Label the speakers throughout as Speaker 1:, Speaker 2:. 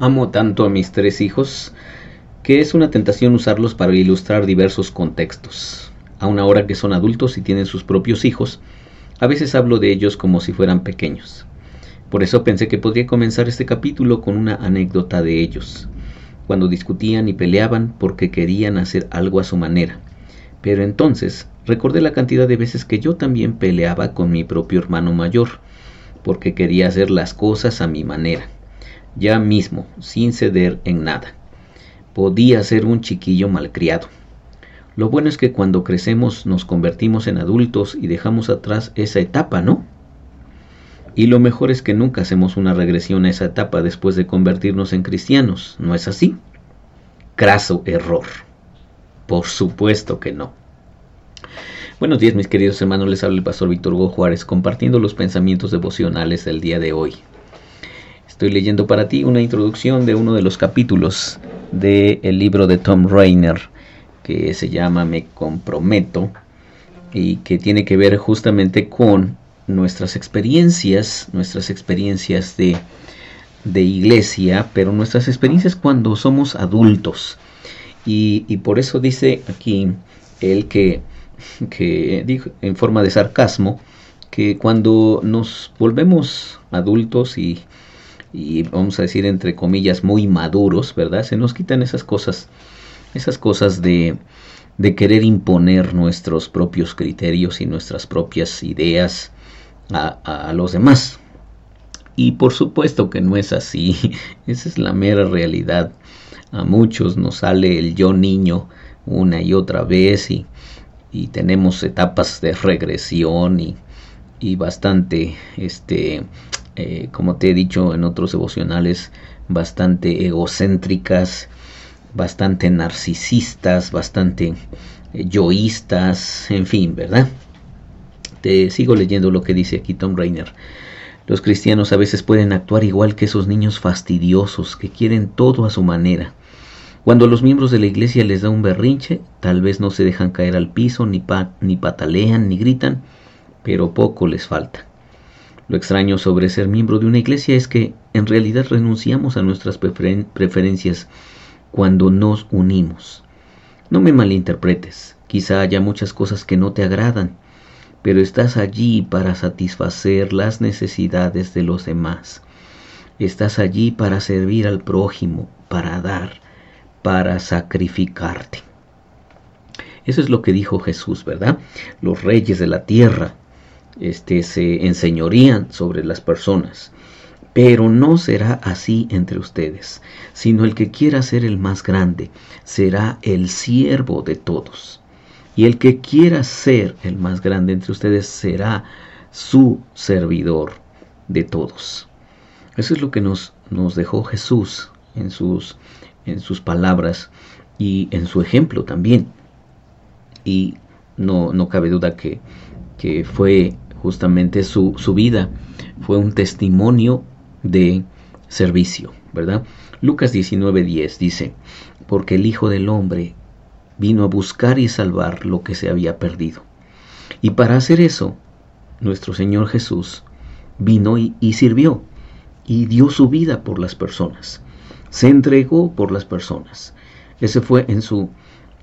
Speaker 1: Amo tanto a mis tres hijos que es una tentación usarlos para ilustrar diversos contextos. A una hora que son adultos y tienen sus propios hijos, a veces hablo de ellos como si fueran pequeños. Por eso pensé que podría comenzar este capítulo con una anécdota de ellos, cuando discutían y peleaban porque querían hacer algo a su manera. Pero entonces recordé la cantidad de veces que yo también peleaba con mi propio hermano mayor, porque quería hacer las cosas a mi manera, ya mismo, sin ceder en nada podía ser un chiquillo malcriado. Lo bueno es que cuando crecemos nos convertimos en adultos y dejamos atrás esa etapa, ¿no? Y lo mejor es que nunca hacemos una regresión a esa etapa después de convertirnos en cristianos, ¿no es así? Craso error. Por supuesto que no. Buenos días mis queridos hermanos, les habla el pastor Víctor Hugo Juárez compartiendo los pensamientos devocionales del día de hoy. Estoy leyendo para ti una introducción de uno de los capítulos del libro de Tom Rainer que se llama Me comprometo y que tiene que ver justamente con nuestras experiencias, nuestras experiencias de, de iglesia, pero nuestras experiencias cuando somos adultos. Y, y por eso dice aquí él que, que dijo en forma de sarcasmo, que cuando nos volvemos adultos y y vamos a decir entre comillas muy maduros, ¿verdad? Se nos quitan esas cosas, esas cosas de, de querer imponer nuestros propios criterios y nuestras propias ideas a, a, los demás. Y por supuesto que no es así, esa es la mera realidad. A muchos nos sale el yo niño una y otra vez y, y tenemos etapas de regresión y, y bastante este eh, como te he dicho en otros devocionales, bastante egocéntricas, bastante narcisistas, bastante eh, yoístas, en fin, ¿verdad? Te sigo leyendo lo que dice aquí Tom Rainer. Los cristianos a veces pueden actuar igual que esos niños fastidiosos que quieren todo a su manera. Cuando los miembros de la iglesia les da un berrinche, tal vez no se dejan caer al piso, ni, ni patalean, ni gritan, pero poco les falta. Lo extraño sobre ser miembro de una iglesia es que en realidad renunciamos a nuestras preferencias cuando nos unimos. No me malinterpretes, quizá haya muchas cosas que no te agradan, pero estás allí para satisfacer las necesidades de los demás. Estás allí para servir al prójimo, para dar, para sacrificarte. Eso es lo que dijo Jesús, ¿verdad? Los reyes de la tierra este, se enseñorían sobre las personas. Pero no será así entre ustedes, sino el que quiera ser el más grande será el siervo de todos. Y el que quiera ser el más grande entre ustedes será su servidor de todos. Eso es lo que nos, nos dejó Jesús en sus, en sus palabras y en su ejemplo también. Y no, no cabe duda que, que fue justamente su, su vida fue un testimonio de servicio, ¿verdad? Lucas 19:10 dice, porque el Hijo del Hombre vino a buscar y salvar lo que se había perdido. Y para hacer eso, nuestro Señor Jesús vino y, sirvió y dio su vida por las personas. Se entregó por las personas. Ese fue en su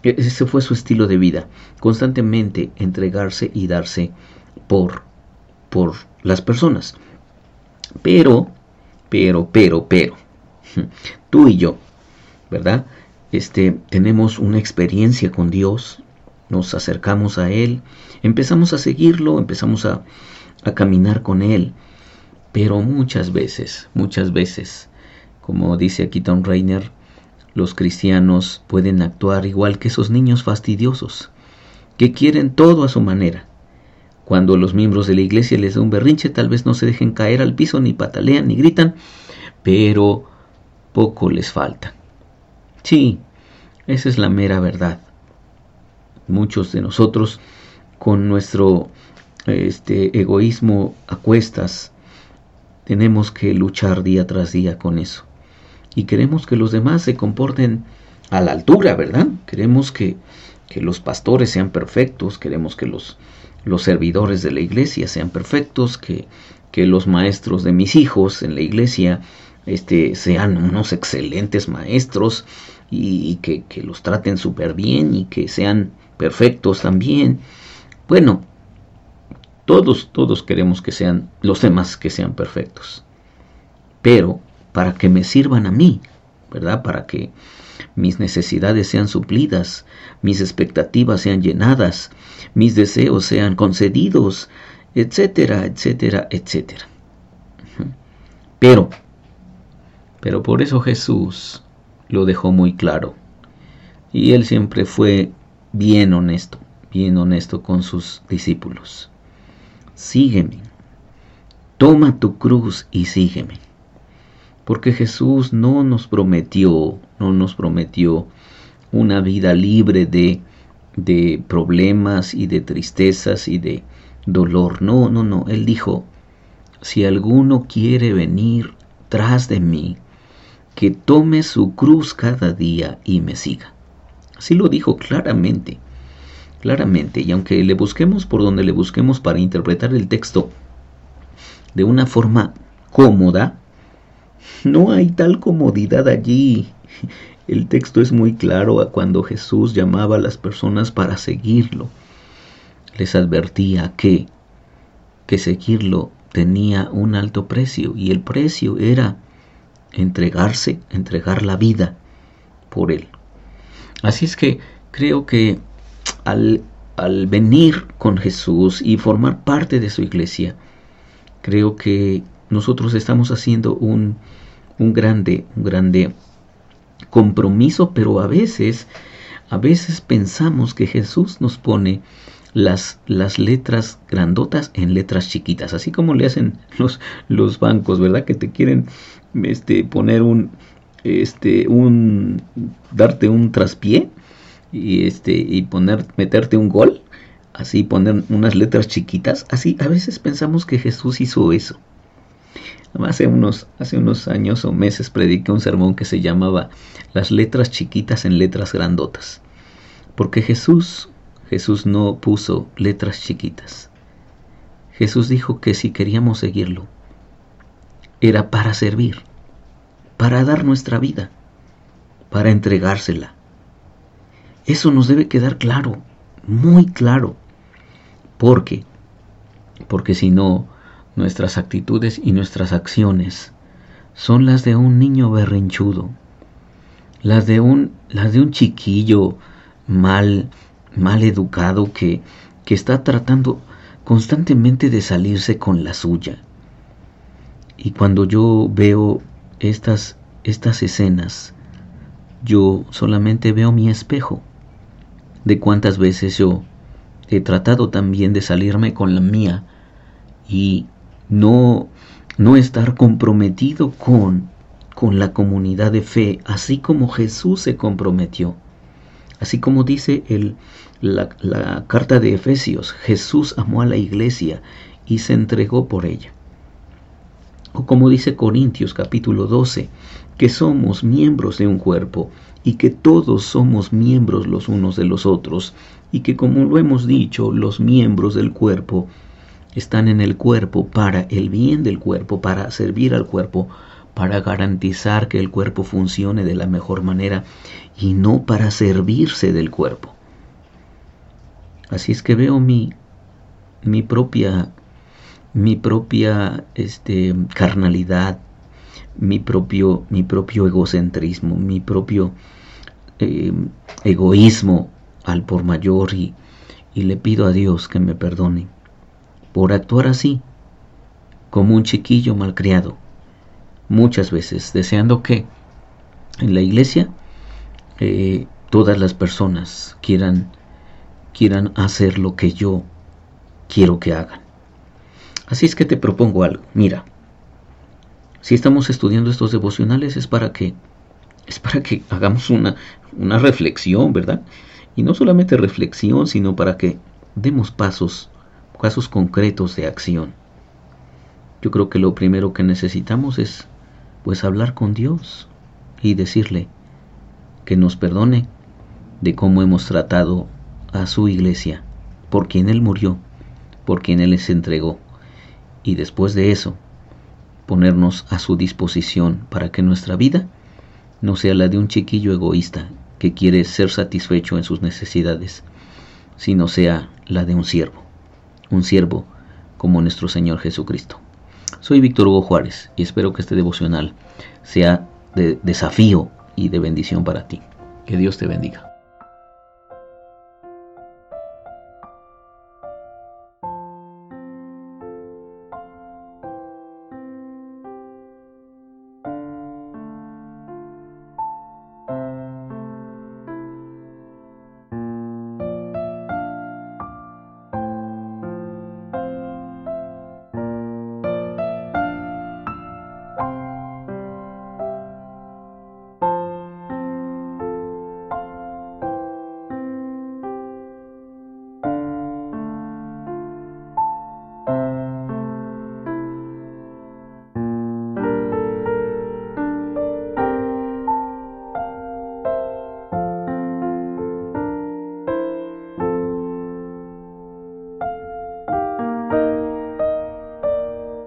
Speaker 1: ese fue su estilo de vida, constantemente entregarse y darse por por las personas. Pero, pero, pero, pero, tú y yo, ¿verdad? Este, tenemos una experiencia con Dios, nos acercamos a Él, empezamos a seguirlo, empezamos a, a caminar con Él. Pero muchas veces, muchas veces, como dice aquí Tom Rainer, los cristianos pueden actuar igual que esos niños fastidiosos, que quieren todo a su manera, cuando los miembros de la iglesia les da un berrinche, tal vez no se dejen caer al piso, ni patalean, ni gritan, pero poco les falta. Sí, esa es la mera verdad. Muchos de nosotros, con nuestro este, egoísmo a cuestas, tenemos que luchar día tras día con eso. Y queremos que los demás se comporten a la altura, ¿verdad? Queremos que, que los pastores sean perfectos, queremos que los los servidores de la iglesia sean perfectos, que, que los maestros de mis hijos en la iglesia este, sean unos excelentes maestros y, que, que los traten súper bien y que sean perfectos también. Bueno, todos, todos queremos que sean los demás que sean perfectos. Pero para que me sirvan a mí, ¿verdad? Para que mis necesidades sean suplidas, mis expectativas sean llenadas, mis deseos sean concedidos, etcétera, etcétera, etcétera. Pero, pero por eso Jesús lo dejó muy claro. Y él siempre fue bien honesto, bien honesto con sus discípulos. Sígueme, toma tu cruz y sígueme. Porque Jesús no nos prometió, no nos prometió una vida libre de, de problemas y de tristezas y de dolor. No, no, no. Él dijo, si alguno quiere venir tras de mí, que tome su cruz cada día y me siga. Así lo dijo claramente, claramente. Y aunque le busquemos por donde le busquemos para interpretar el texto de una forma cómoda, no hay tal comodidad allí. El texto es muy claro a cuando Jesús llamaba a las personas para seguirlo. Les advertía que, que seguirlo tenía un alto precio y el precio era entregarse, entregar la vida por él. Así es que creo que al, al venir con Jesús y formar parte de su iglesia, creo que nosotros estamos haciendo un, un grande, un grande compromiso, pero a veces, a veces pensamos que Jesús nos pone las, las letras grandotas en letras chiquitas, así como le hacen los, los bancos, ¿verdad? Que te quieren este, poner un, este, un, darte un traspié y este, y poner, meterte un gol, así poner unas letras chiquitas, así a veces pensamos que Jesús hizo eso. Hace unos, hace unos años o meses prediqué un sermón que se llamaba Las letras chiquitas en letras grandotas. Porque Jesús, Jesús no puso letras chiquitas. Jesús dijo que si queríamos seguirlo, era para servir, para dar nuestra vida, para entregársela. Eso nos debe quedar claro, muy claro. Porque, porque si no, Nuestras actitudes y nuestras acciones. Son las de un niño berrinchudo, las de un, las de un chiquillo mal, mal educado que, que está tratando constantemente de salirse con la suya. Y cuando yo veo estas, estas escenas, yo solamente veo mi espejo. De cuántas veces yo he tratado también de salirme con la mía y no, no estar comprometido con, con la comunidad de fe, así como Jesús se comprometió. Así como dice el, la, la carta de Efesios, Jesús amó a la iglesia y se entregó por ella. O como dice Corintios capítulo 12, que somos miembros de un cuerpo y que todos somos miembros los unos de los otros y que como lo hemos dicho, los miembros del cuerpo están en el cuerpo para el bien del cuerpo, para servir al cuerpo, para garantizar que el cuerpo funcione de la mejor manera y no para servirse del cuerpo. Así es que veo mi, mi propia mi propia este, carnalidad, mi propio, mi propio egocentrismo, mi propio eh, egoísmo al por mayor y, y le pido a Dios que me perdone por actuar así, como un chiquillo malcriado, muchas veces deseando que en la iglesia eh, todas las personas quieran, quieran hacer lo que yo quiero que hagan. Así es que te propongo algo. Mira, si estamos estudiando estos devocionales es para que es para que hagamos una, una reflexión, ¿verdad? Y no solamente reflexión, sino para que demos pasos casos concretos de acción. Yo creo que lo primero que necesitamos es pues hablar con Dios y decirle que nos perdone de cómo hemos tratado a su iglesia, por quien Él murió, por quien Él les entregó. Y después de eso, ponernos a su disposición para que nuestra vida no sea la de un chiquillo egoísta que quiere ser satisfecho en sus necesidades, sino sea la de un siervo, un siervo como nuestro Señor Jesucristo. Soy Víctor Hugo Juárez y espero que este devocional sea de desafío y de bendición para ti. Que Dios te bendiga.